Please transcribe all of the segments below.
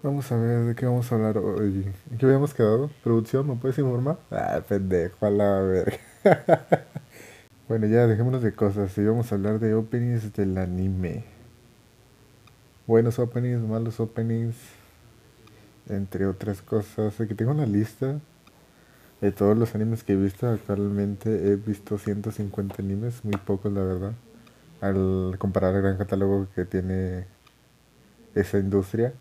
Vamos a ver de qué vamos a hablar hoy. ¿En qué habíamos quedado? ¿Producción? ¿Me puedes informar? Ah, pendejo, a la verga. bueno, ya dejémonos de cosas. Y vamos a hablar de openings del anime. Buenos openings, malos openings. Entre otras cosas. Aquí tengo una lista de todos los animes que he visto. Actualmente he visto 150 animes, muy pocos la verdad. Al comparar el gran catálogo que tiene esa industria.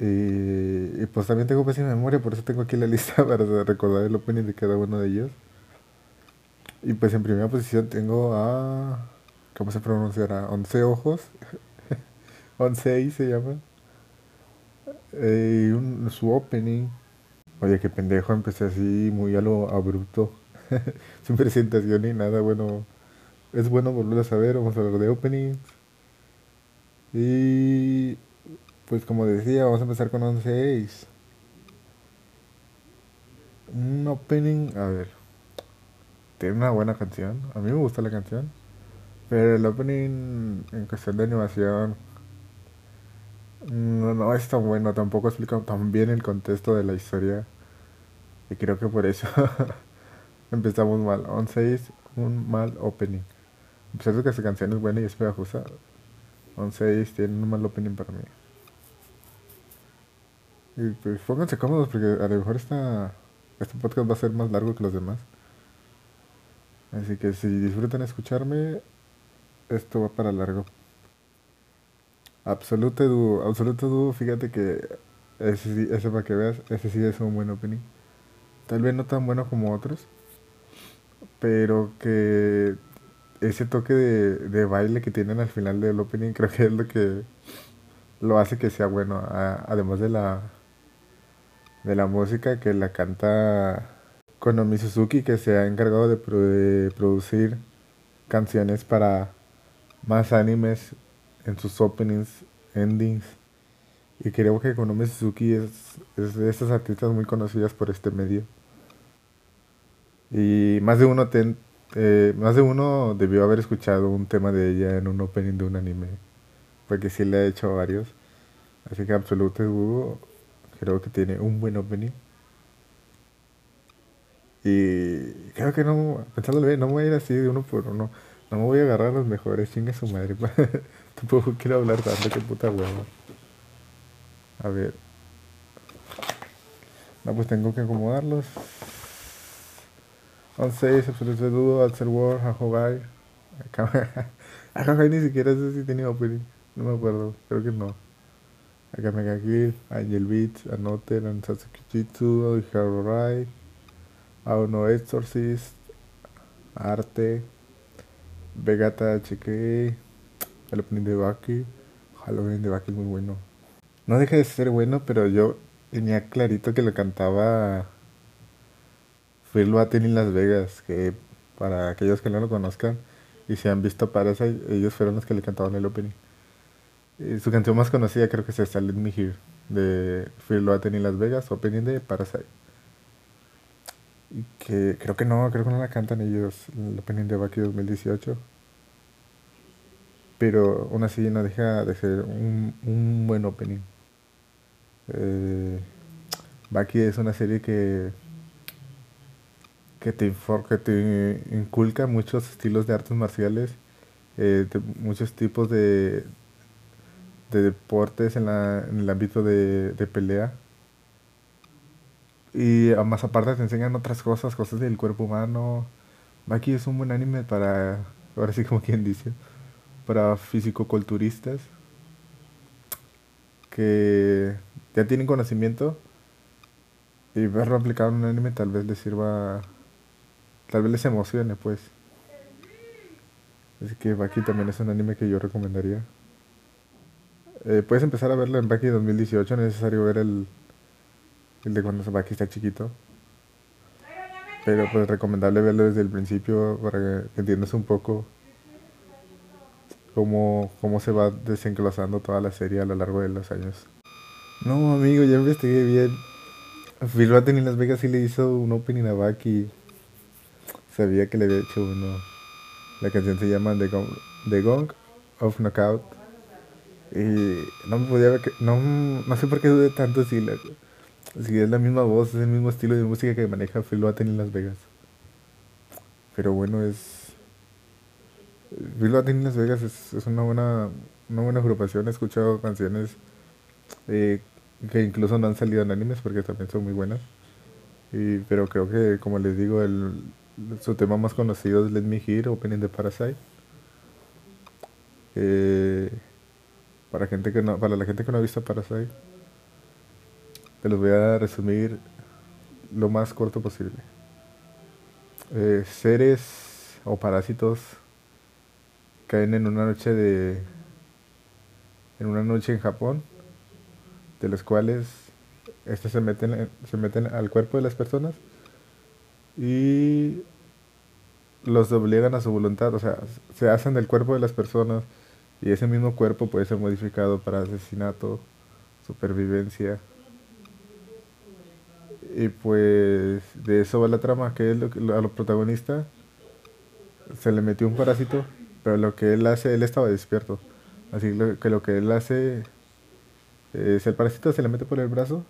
Y, pues también tengo pésima memoria, por eso tengo aquí la lista para recordar el opening de cada uno de ellos. Y pues en primera posición tengo a... ¿Cómo se pronunciará? Once ojos. Once se llama. Eh, un, su opening. Oye, qué pendejo, empecé así muy a lo abrupto. Sin presentación ni nada. Bueno, es bueno volver a saber. Vamos a hablar de openings. Y pues como decía, vamos a empezar con 11 Ace. Un opening, a ver. Tiene una buena canción. A mí me gusta la canción. Pero el opening en cuestión de animación no, no es tan bueno. Tampoco explica tan bien el contexto de la historia. Y creo que por eso empezamos mal. 11 Ace, un mal opening. A que esa canción es buena y es pegajosa, 11 Ace tiene un mal opening para mí. Y pues pónganse cómodos porque a lo mejor esta, este podcast va a ser más largo que los demás. Así que si disfrutan escucharme, esto va para largo. Absolute Duo, Absolute Duo, fíjate que ese, sí- ese para que veas, ese sí es un buen opening. Tal vez no tan bueno como otros, pero que ese toque de, de baile que tienen al final del opening creo que es lo que lo hace que sea bueno. a- además de la, de la música que la canta Konomi Suzuki, que se ha encargado de, pro- de producir canciones para más animes en sus openings, endings. Y creo que Konomi Suzuki es, es de estas artistas muy conocidas por este medio. Y más de uno ten- eh, más de uno debió haber escuchado un tema de ella en un opening de un anime. Porque sí le ha hecho varios. Así que Absolute Duo creo que tiene un buen opening. Y creo que no, pensándolo bien, no me voy a ir así de uno por uno. No me voy a agarrar los mejores, chingue su madre. Tampoco quiero hablar tanto, qué puta hueva. A ver, no, pues tengo que acomodarlos. 11, Absolute Duo, Alter War, Ahogai. Ahogai ni siquiera sé si tenía opening. No me acuerdo, creo que no. Acá Mega Kill, Angel Beats, Anoten, Ansatsuki Jitsu, Hero Rai, Aono Exorcist, Arte, Vegata HK, el opening de Baki. Halloween de Baki es muy bueno. No deja de ser bueno, pero yo tenía clarito que lo cantaba Phil Batten en Las Vegas, que para aquellos que no lo conozcan y se han visto Parasite, ellos fueron los que le cantaban el opening. Y su canción más conocida creo que es esta, Let Me Hear, de Phil Batten en Las Vegas, opening de Parasite. Que creo que no, creo que no la cantan ellos, el opening de Baki 2018. Pero aún así no deja de ser un, un buen opening. Eh, es una serie que, que, te, que te inculca muchos estilos de artes marciales, eh, de muchos tipos de, de deportes en, la, en el ámbito de, de pelea. Y a más aparte te enseñan otras cosas, cosas del cuerpo humano. Baki es un buen anime para, ahora sí como quien dice, para fisicoculturistas que ya tienen conocimiento y verlo aplicado en un anime tal vez les sirva, tal vez les emocione pues. Así que Baki también es un anime que yo recomendaría. Eh, puedes empezar a verlo en Baki 2018, no es necesario ver el, el de cuando Baki está chiquito. Pero pues recomendable verlo desde el principio para que entiendas un poco cómo, cómo se va desenglosando toda la serie a lo largo de los años. No, amigo, ya investigué bien. Phil Batten en Las Vegas sí le hizo un opening a Baki. Sabía que le había hecho uno. La canción se llama The Gong, The Gong of Knockout. No me podía que, no, no sé por qué dudé tanto si, la, si es la misma voz, es el mismo estilo de música que maneja Phil Batten en Las Vegas. Pero bueno, es... Phil Batten en Las Vegas es, es una buena una buena agrupación. He escuchado canciones eh, que incluso no han salido en animes porque también son muy buenas. Pero creo que, como les digo, el, su tema más conocido es Let Me Hear, Opening the Parasite. Eh, para, gente que no, para la gente que no ha visto Parasite, te los voy a resumir lo más corto posible. Eh, seres o parásitos caen en una noche de en una noche en Japón de los cuales estos se meten se meten al cuerpo de las personas y los obligan a su voluntad, o sea, se hacen del cuerpo de las personas y ese mismo cuerpo puede ser modificado para asesinato, supervivencia. Y pues de eso va la trama, que es lo, a los protagonistas se le metió un parásito, pero lo que él hace, él estaba despierto. Así que lo que él hace es el parásito se le mete por el brazo,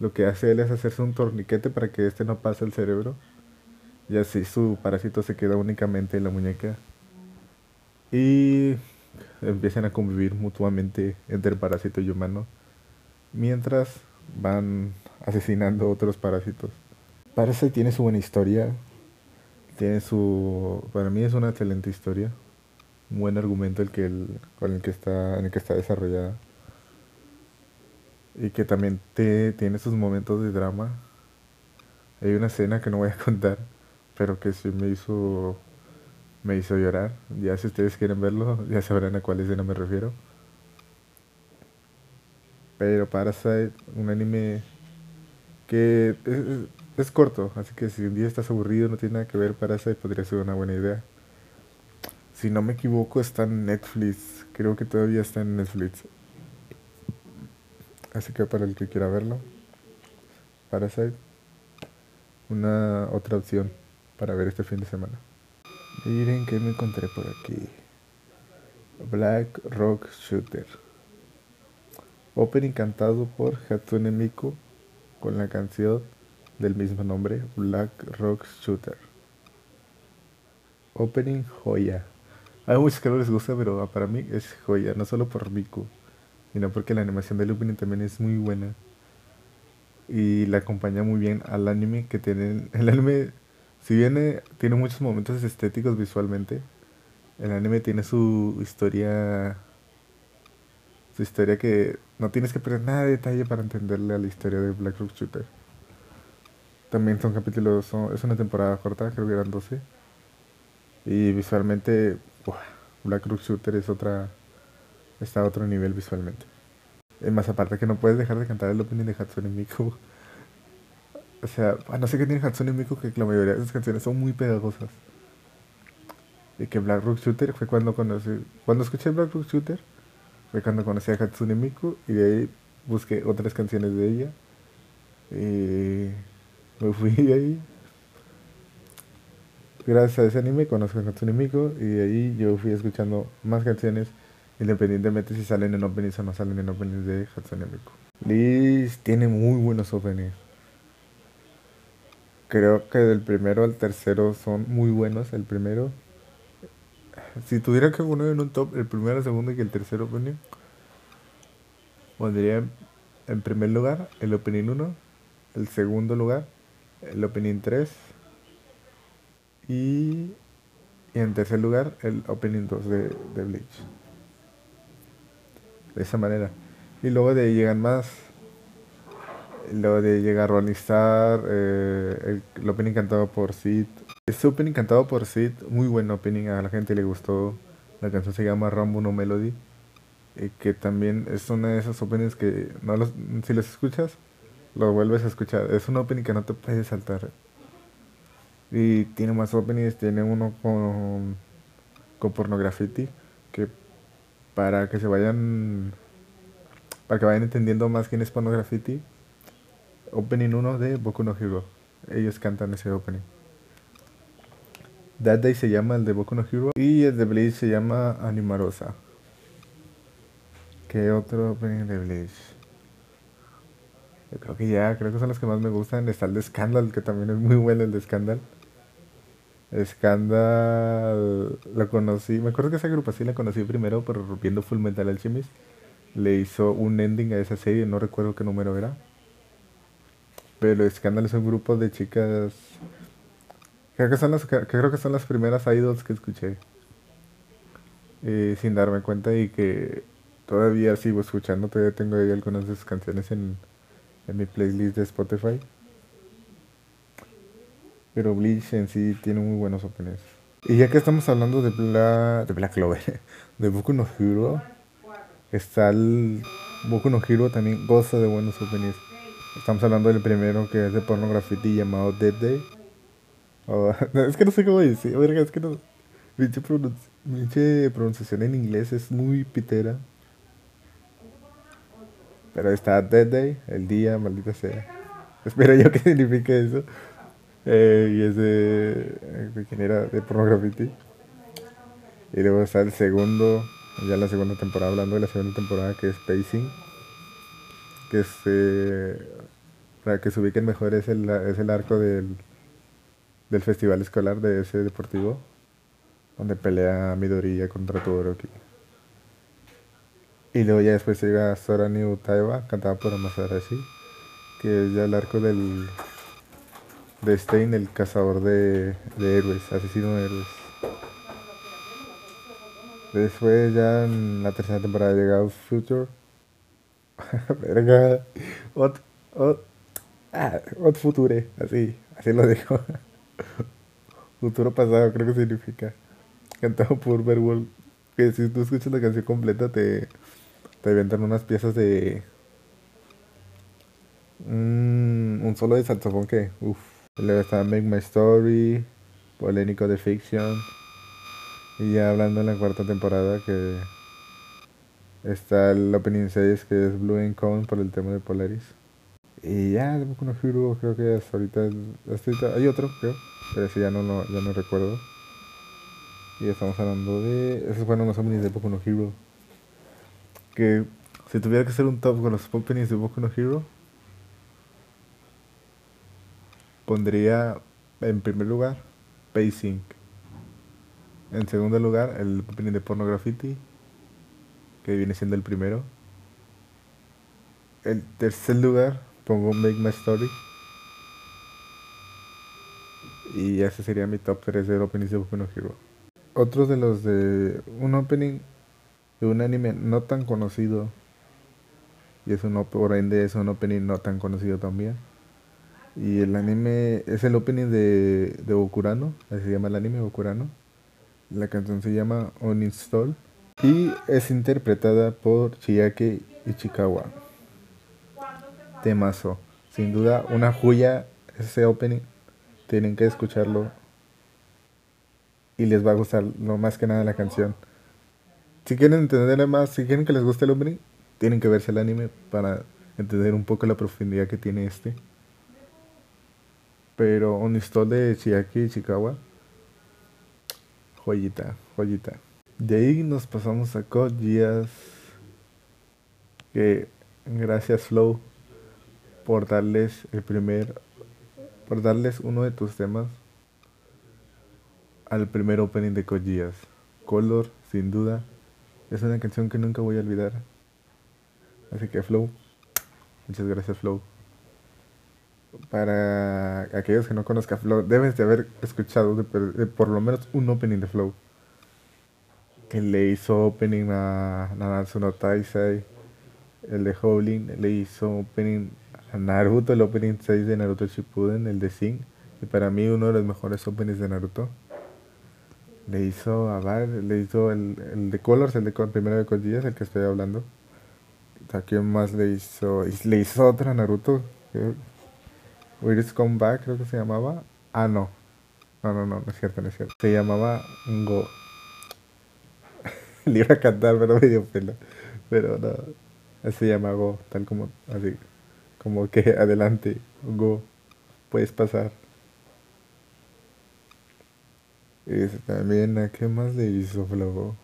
lo que hace él es hacerse un torniquete para que este no pase al cerebro. Y así su parásito se queda únicamente en la muñeca. Y empiezan a convivir mutuamente entre el parásito y humano. Mientras van asesinando otros parásitos. Parasite tiene su buena historia. Tiene su. Para mí es una excelente historia. Un buen argumento el que el, con el que está, en el que está desarrollada. Y que también te, tiene sus momentos de drama. Hay una escena que no voy a contar, pero que sí me hizo me hizo llorar. Ya si ustedes quieren verlo, ya sabrán a cuál escena me refiero. Pero Parasite, un anime que es, corto, así que si un día estás aburrido, no tiene nada que ver, Parasite podría ser una buena idea. Si no me equivoco, está en Netflix. Creo que todavía está en Netflix. Así que para el que quiera verlo, Parasite, una otra opción para ver este fin de semana. Miren que me encontré por aquí. Black Rock Shooter. Opening cantado por Hatsune Miku con la canción del mismo nombre, Black Rock Shooter. Opening joya. Hay muchos que no les gusta, pero para mí es joya, no solo por Miku, sino porque la animación del opening también es muy buena. Y la acompaña muy bien al anime que tiene. El anime si bien tiene muchos momentos estéticos visualmente, el anime tiene su historia. Su historia que no tienes que perder nada de detalle para entenderle a la historia de Black Rock Shooter. También son capítulos, es una temporada corta, creo que eran 12. Y visualmente, Black Rock Shooter es otra. Está a otro nivel visualmente. Más aparte que no puedes dejar de cantar el opening de Hatsune Miku. O sea, no sé qué tiene Hatsune Miku que la mayoría de sus canciones son muy pegajosas. Y que Black Rock Shooter fue cuando conocí. Cuando escuché Black Rock Shooter, fue cuando conocí a Hatsune Miku y de ahí busqué otras canciones de ella. Y me fui ahí. Gracias a ese anime conozco a Hatsune Miku y de ahí yo fui escuchando más canciones independientemente si salen en openings o no salen en openings de Hatsune Miku. Liz tiene muy buenos openings. Creo que del primero al tercero son muy buenos. El primero, si tuviera que poner en un top el primero, el segundo y el tercero opening, pondría en primer lugar el opening 1, el segundo lugar el opening 3 y, en tercer lugar el opening 2 de, de Bleach. De esa manera. Y luego de ahí llegan más lo de llegar a eh, el, opening cantado por Sid. Este opening cantado por Sid, muy buen opening, a la gente le gustó. La canción se llama Rambo No Melody, eh, que también es una de esas openings que no los, si los escuchas, lo vuelves a escuchar. Es un opening que no te puedes saltar. Y tiene más openings, tiene uno con, con Pornografity, que para que se vayan, para que vayan entendiendo más quién es Pornografity opening 1 de Boku no Hero. Ellos cantan ese opening. That Day se llama el de Boku no Hero y el de Bleach se llama Animarosa. ¿Qué otro opening de Bleach? Yo creo que ya, creo que son los que más me gustan. Está el de Scandal, que también es muy bueno el de Scandal. Scandal lo conocí, me acuerdo que esa agrupación la conocí primero, pero viendo Full Metal Alchemist le hizo un ending a esa serie, no recuerdo qué número era. Pero Scandal es un grupo de chicas. Creo que son las, creo que son las primeras idols que escuché. Eh, sin darme cuenta y que todavía sigo escuchando. Todavía tengo ahí algunas de sus canciones en, en mi playlist de Spotify. Pero Bleach en sí tiene muy buenos openings. Y ya que estamos hablando de, de Black Clover, de Boku no Hero, está el Boku no Hero también goza de buenos openings. Estamos hablando del primero que es de porno llamado Dead Day. Oh, es que no sé cómo decir, es que no. Mi pronunciación en inglés es muy pitera. Pero está Dead Day, el día, maldita sea. Espero yo que signifique eso. Eh, y es de, quién era, de Porno. Y luego está el segundo, ya la segunda temporada, hablando de la segunda temporada, que es Pacing. Que se, para que se ubiquen mejor, es el, es el arco del, del festival escolar de ese deportivo, donde pelea Midoriya contra Todoroki. Y luego ya después llega Sora New Taiba, cantada por Amasarashi, que es ya el arco del de Stein, el cazador de, de héroes, asesino de héroes. Después ya en la tercera temporada llega Future. Verga. Ot, ot, ah, ot Future, así, así lo digo. Futuro pasado creo que significa. Cantado por Berwolf. Que si tú escuchas la canción completa te, te avientan unas piezas de... Mm, un solo de saxofón que... Uff. Luego está Make My Story, Polémico de Fiction. Y ya hablando en la cuarta temporada que está el opening 6 que es Blue and Cone por el tema de Polaris. Y ya de Boku no Hero creo que hasta ahorita, hasta ahorita hay otro creo, pero ese ya no, no, ya no recuerdo. Y estamos hablando de... Esos fueron los openings de Boku no Hero. Que si tuviera que hacer un top con los openings de Boku no Hero, pondría en primer lugar Pacing. En segundo lugar, el opening de Porno Graffiti, que viene siendo el primero. En tercer lugar, pongo Make My Story. Y ese sería mi top 3 de openings de Boku no Hero. Otro de los de un opening de un anime no tan conocido. Y es un, por ende es un opening no tan conocido también y el anime es el opening de, de Bokurano, así se llama el anime Bokurano. La canción se llama Uninstall y es interpretada por Chiaki Ichikawa. Temazo, sin duda una joya ese opening. Tienen que escucharlo y les va a gustar lo más que nada la canción. Si quieren entender más, si quieren que les guste el opening, tienen que verse el anime para entender un poco la profundidad que tiene este pero un install de Chiaki y Chikawa. Joyita, joyita. De ahí nos pasamos a Code Que gracias Flow por darles el primer. Por darles uno de tus temas al primer opening de Code Color, sin duda, es una canción que nunca voy a olvidar. Así que Flow, muchas gracias Flow para aquellos que no conozcan Flow, debes de haber escuchado por lo menos un opening de Flow. Que le hizo opening a Nanatsu no Taisei, el de Howling, le hizo opening Naruto, el opening 6 de Naruto Shippuden, el de Sing, y para mí uno de los mejores openings de Naruto. Le hizo a Bar, le hizo el, el de Colors, el de primero de Kojiyas, el que estoy hablando. ¿A quién más le hizo? Le hizo otra Naruto. Where's Come Back, creo que se llamaba. Ah, no. No, no, no, no es cierto, no es cierto. Se llamaba Go. Le iba a cantar, pero me dio pena. Pero no. Se llama Go, tal como así. Como que adelante, Go. Puedes pasar. Y también, ¿a qué más le hizo Flow?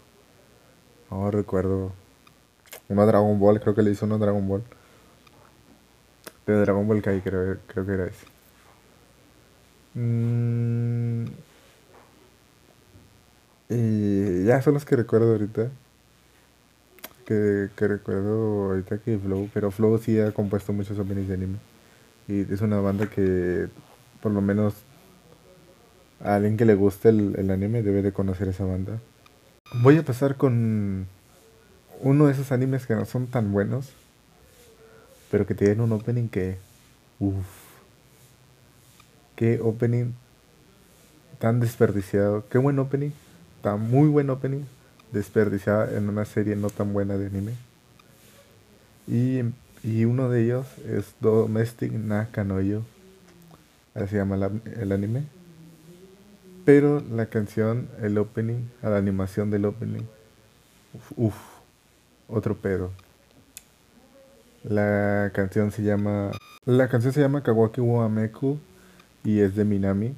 No recuerdo. Uno a Dragon Ball, creo que le hizo uno a Dragon Ball. De Dragon Ball Kai, creo, creo que era ese. Mm, y ya son los que recuerdo ahorita. Que, que recuerdo ahorita que Flow, pero Flow sí ha compuesto muchos openings de anime. Y es una banda que por lo menos a alguien que le guste el, el anime debe de conocer esa banda. Voy a pasar con uno de esos animes que no son tan buenos, pero que tienen un opening que... Uff. Qué opening tan desperdiciado. Qué buen opening. Tan muy buen opening. Desperdiciado en una serie no tan buena de anime. Y, y uno de ellos es Domestic Nakanoyo. Así se llama la- el anime. Pero la canción, el opening, la animación del opening. Uf, uf, otro pedo. La canción se llama. La canción se llama Kawaki wo Ameku y es de Minami.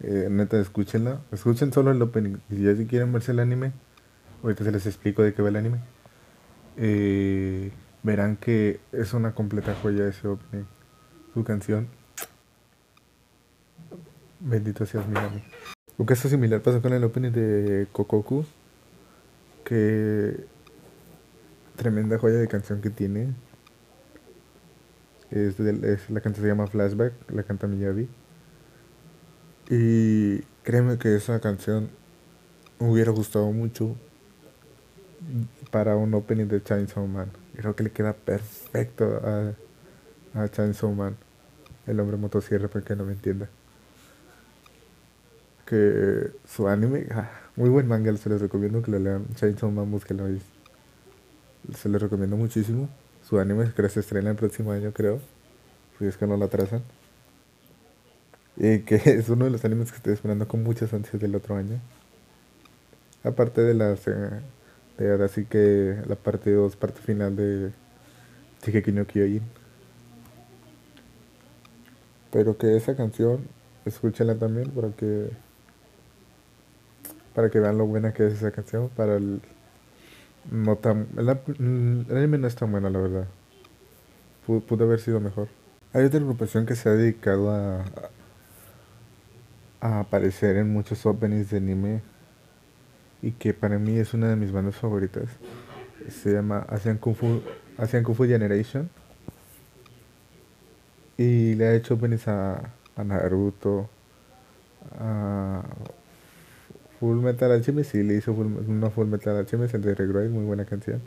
Eh, neta, escúchenla. Escuchen solo el opening. Y ya si quieren verse el anime, ahorita se les explico de qué va el anime. Eh, verán que es una completa joya ese opening. Su canción. Bendito seas Minami. Un caso similar pasó con el opening de Kokoku. Que tremenda joya de canción que tiene. Es, del- es- la canción se llama Flashback, la canta Miyavi. Y créeme que esa canción me hubiera gustado mucho para un opening de Chainsaw Man. Creo que le queda perfecto a, a Chainsaw Man, el hombre motosierra, para que no me entienda. Que su anime, ah, muy buen manga, se les recomiendo que lo lean. Chainsaw Man, búsquenlo ahí. Se los recomiendo muchísimo. Su anime creo que se estrena el próximo año, creo. Si es que no lo atrasan. Y que es uno de los animes que estoy esperando con muchas ansias del otro año. Aparte de las. eh, de ahora sí que la parte 2, parte final de Shigeki no Kyojin. Pero que esa canción, escúchenla también para que. Para que vean lo buena que es esa canción. Para el. No tan. El, anime no es tan bueno, la verdad. Pudo, pudo haber sido mejor. Hay otra agrupación que se ha dedicado a, a aparecer en muchos openings de anime y que para mí es una de mis bandas favoritas. Se llama Asian Kung Fu, Asian Kung Fu Generation y le ha hecho openings a, a Naruto, a Full Metal Alchemist, sí, le hizo full, no Full Metal Alchemist, el de Regroid, muy buena canción.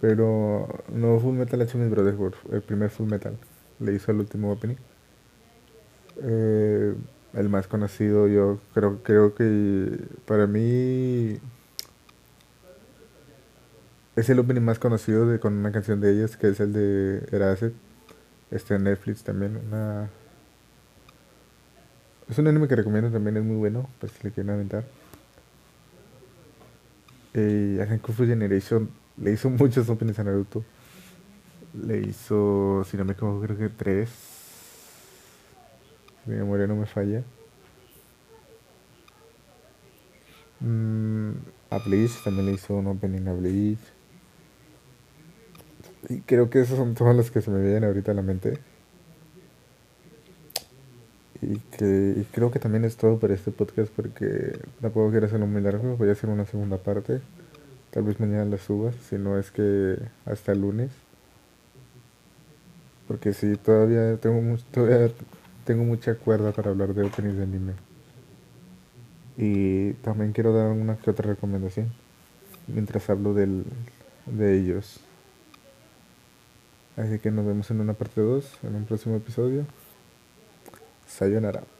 Pero no Full Metal Alchemist Brotherhood, el primer Full Metal, le hizo el último opening. Eh, el más conocido, yo creo, creo que para mí es el opening más conocido de, con una canción de ellos, que es el de Erased. Este en Netflix también, una... Es un anime que recomiendo también, es muy bueno, pues si le quieren aventar. Eh, Asian Kung Fu Generation le hizo muchos openings a Naruto. Le hizo, si no me equivoco, creo que tres. Mi memoria no me falla. Mm, a Bleach también le hizo un opening a Bleach. Y creo que esos son todos los que se me vienen ahorita a la mente. Y que y creo que también es todo para este podcast porque tampoco quiero hacerlo muy largo. Voy a hacer una segunda parte. Tal vez mañana la suba, si no es que hasta el lunes. Porque sí, todavía tengo, mu- todavía tengo mucha cuerda para hablar de openings de anime. Y también quiero dar una que otra recomendación mientras hablo del, de ellos. Así que nos vemos en una parte 2, en un próximo episodio. Sayonara.